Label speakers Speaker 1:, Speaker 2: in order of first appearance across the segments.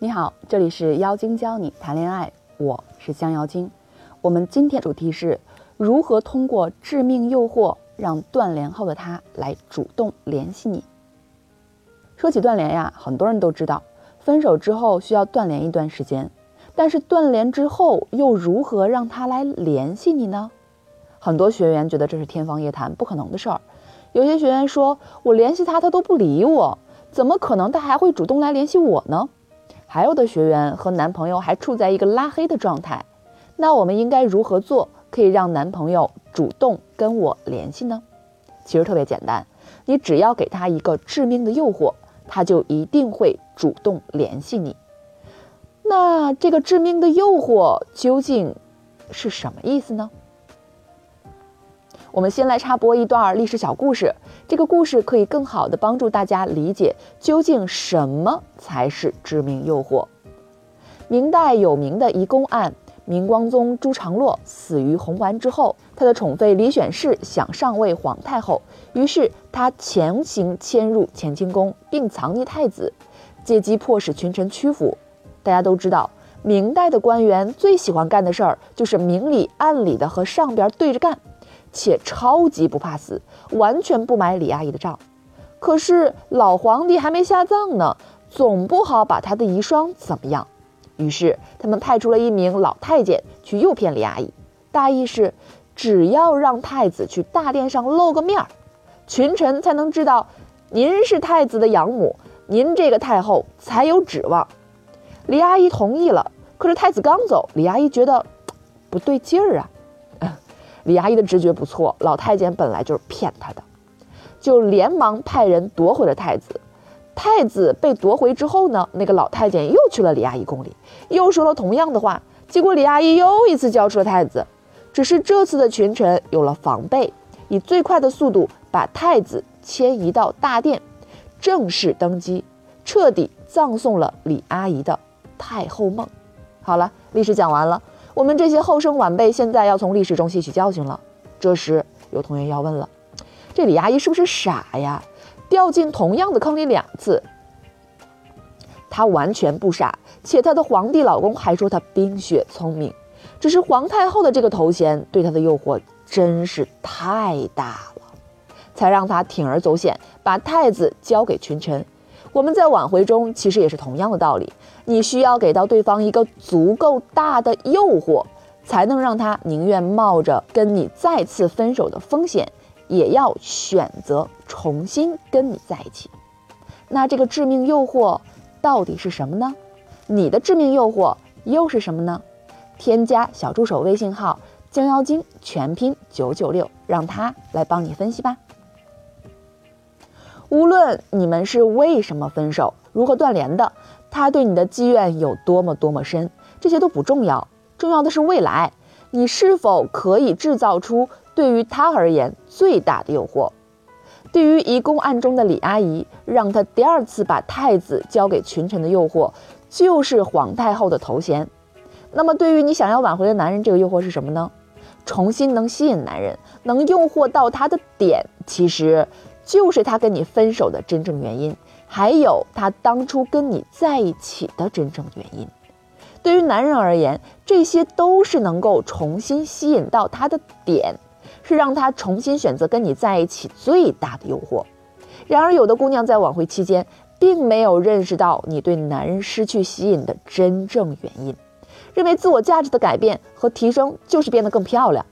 Speaker 1: 你好，这里是妖精教你谈恋爱，我是江妖精。我们今天主题是如何通过致命诱惑让断联后的他来主动联系你。说起断联呀，很多人都知道，分手之后需要断联一段时间，但是断联之后又如何让他来联系你呢？很多学员觉得这是天方夜谭，不可能的事儿。有些学员说，我联系他，他都不理我，怎么可能他还会主动来联系我呢？还有的学员和男朋友还处在一个拉黑的状态，那我们应该如何做可以让男朋友主动跟我联系呢？其实特别简单，你只要给他一个致命的诱惑，他就一定会主动联系你。那这个致命的诱惑究竟是什么意思呢？我们先来插播一段历史小故事，这个故事可以更好的帮助大家理解究竟什么才是致命诱惑。明代有名的移宫案，明光宗朱常洛死于红丸之后，他的宠妃李选侍想上位皇太后，于是他强行迁入乾清宫，并藏匿太子，借机迫使群臣屈服。大家都知道，明代的官员最喜欢干的事儿就是明里暗里的和上边对着干。且超级不怕死，完全不买李阿姨的账。可是老皇帝还没下葬呢，总不好把他的遗孀怎么样。于是他们派出了一名老太监去诱骗李阿姨，大意是只要让太子去大殿上露个面儿，群臣才能知道您是太子的养母，您这个太后才有指望。李阿姨同意了，可是太子刚走，李阿姨觉得不对劲儿啊。李阿姨的直觉不错，老太监本来就是骗她的，就连忙派人夺回了太子。太子被夺回之后呢，那个老太监又去了李阿姨宫里，又说了同样的话。结果李阿姨又一次交出了太子，只是这次的群臣有了防备，以最快的速度把太子迁移到大殿，正式登基，彻底葬送了李阿姨的太后梦。好了，历史讲完了。我们这些后生晚辈现在要从历史中吸取教训了。这时有同学要问了：这李阿姨是不是傻呀？掉进同样的坑里两次？她完全不傻，且她的皇帝老公还说她冰雪聪明。只是皇太后的这个头衔对她的诱惑真是太大了，才让她铤而走险，把太子交给群臣。我们在挽回中其实也是同样的道理，你需要给到对方一个足够大的诱惑，才能让他宁愿冒着跟你再次分手的风险，也要选择重新跟你在一起。那这个致命诱惑到底是什么呢？你的致命诱惑又是什么呢？添加小助手微信号“江妖精”全拼九九六，让他来帮你分析吧。无论你们是为什么分手，如何断联的，他对你的积怨有多么多么深，这些都不重要。重要的是未来，你是否可以制造出对于他而言最大的诱惑。对于移宫案中的李阿姨，让她第二次把太子交给群臣的诱惑，就是皇太后的头衔。那么，对于你想要挽回的男人，这个诱惑是什么呢？重新能吸引男人，能诱惑到他的点，其实。就是他跟你分手的真正原因，还有他当初跟你在一起的真正原因。对于男人而言，这些都是能够重新吸引到他的点，是让他重新选择跟你在一起最大的诱惑。然而，有的姑娘在挽回期间，并没有认识到你对男人失去吸引的真正原因，认为自我价值的改变和提升就是变得更漂亮。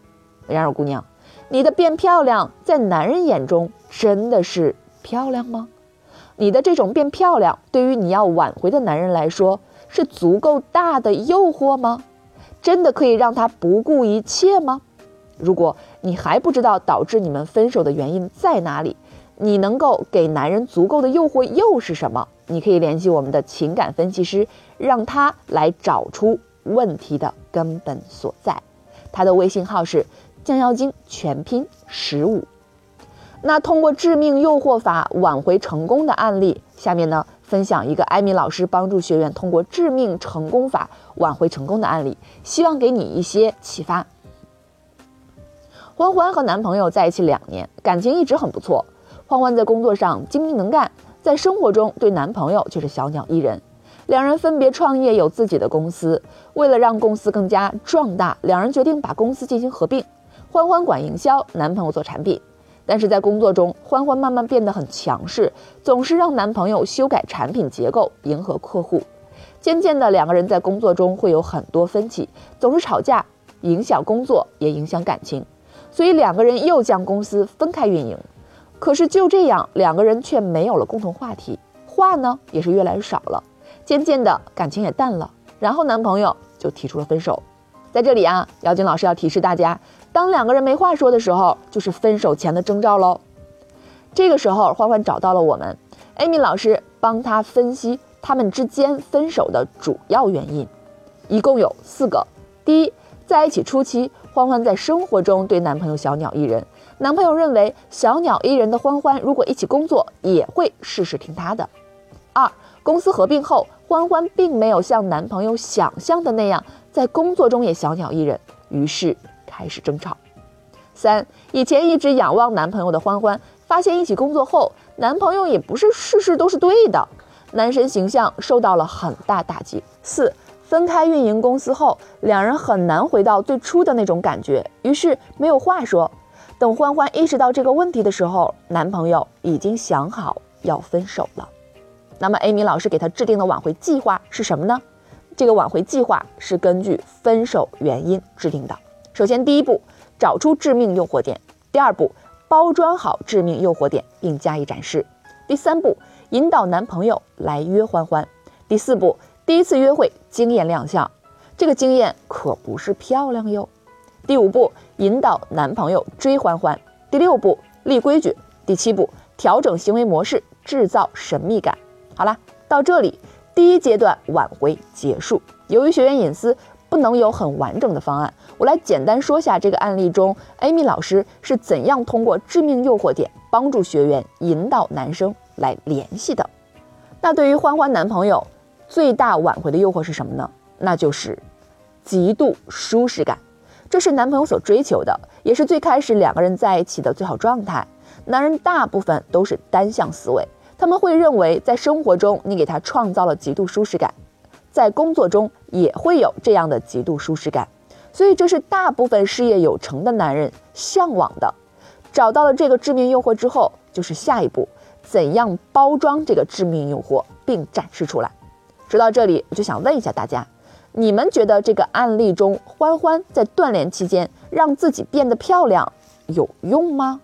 Speaker 1: 然而，姑娘。你的变漂亮，在男人眼中真的是漂亮吗？你的这种变漂亮，对于你要挽回的男人来说，是足够大的诱惑吗？真的可以让他不顾一切吗？如果你还不知道导致你们分手的原因在哪里，你能够给男人足够的诱惑又是什么？你可以联系我们的情感分析师，让他来找出问题的根本所在。他的微信号是。降妖精全拼十五，那通过致命诱惑法挽回成功的案例，下面呢分享一个艾米老师帮助学员通过致命成功法挽回成功的案例，希望给你一些启发。欢欢和男朋友在一起两年，感情一直很不错。欢欢在工作上精明能干，在生活中对男朋友却是小鸟依人。两人分别创业，有自己的公司。为了让公司更加壮大，两人决定把公司进行合并。欢欢管营销，男朋友做产品。但是在工作中，欢欢慢慢变得很强势，总是让男朋友修改产品结构，迎合客户。渐渐的，两个人在工作中会有很多分歧，总是吵架，影响工作，也影响感情。所以两个人又将公司分开运营。可是就这样，两个人却没有了共同话题，话呢也是越来越少了。渐渐的，感情也淡了。然后男朋友就提出了分手。在这里啊，姚景老师要提示大家。当两个人没话说的时候，就是分手前的征兆喽。这个时候，欢欢找到了我们，Amy 老师帮他分析他们之间分手的主要原因，一共有四个。第一，在一起初期，欢欢在生活中对男朋友小鸟依人，男朋友认为小鸟依人的欢欢如果一起工作，也会事事听他的。二，公司合并后，欢欢并没有像男朋友想象的那样在工作中也小鸟依人，于是。开始争吵。三，以前一直仰望男朋友的欢欢，发现一起工作后，男朋友也不是事事都是对的，男神形象受到了很大打击。四，分开运营公司后，两人很难回到最初的那种感觉，于是没有话说。等欢欢意识到这个问题的时候，男朋友已经想好要分手了。那么，艾米老师给他制定的挽回计划是什么呢？这个挽回计划是根据分手原因制定的。首先，第一步，找出致命诱惑点；第二步，包装好致命诱惑点并加以展示；第三步，引导男朋友来约欢欢；第四步，第一次约会惊艳亮相，这个惊艳可不是漂亮哟；第五步，引导男朋友追欢欢；第六步，立规矩；第七步，调整行为模式，制造神秘感。好了，到这里，第一阶段挽回结束。由于学员隐私。不能有很完整的方案，我来简单说下这个案例中，Amy 老师是怎样通过致命诱惑点帮助学员引导男生来联系的。那对于欢欢男朋友，最大挽回的诱惑是什么呢？那就是极度舒适感，这是男朋友所追求的，也是最开始两个人在一起的最好状态。男人大部分都是单向思维，他们会认为在生活中你给他创造了极度舒适感。在工作中也会有这样的极度舒适感，所以这是大部分事业有成的男人向往的。找到了这个致命诱惑之后，就是下一步怎样包装这个致命诱惑并展示出来。说到这里，我就想问一下大家，你们觉得这个案例中欢欢在锻炼期间让自己变得漂亮有用吗？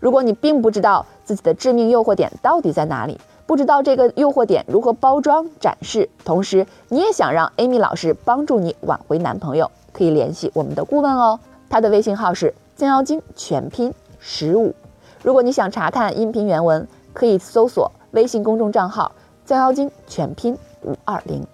Speaker 1: 如果你并不知道自己的致命诱惑点到底在哪里，不知道这个诱惑点如何包装展示，同时你也想让 Amy 老师帮助你挽回男朋友，可以联系我们的顾问哦。他的微信号是将妖精全拼十五。如果你想查看音频原文，可以搜索微信公众账号将妖精全拼五二零。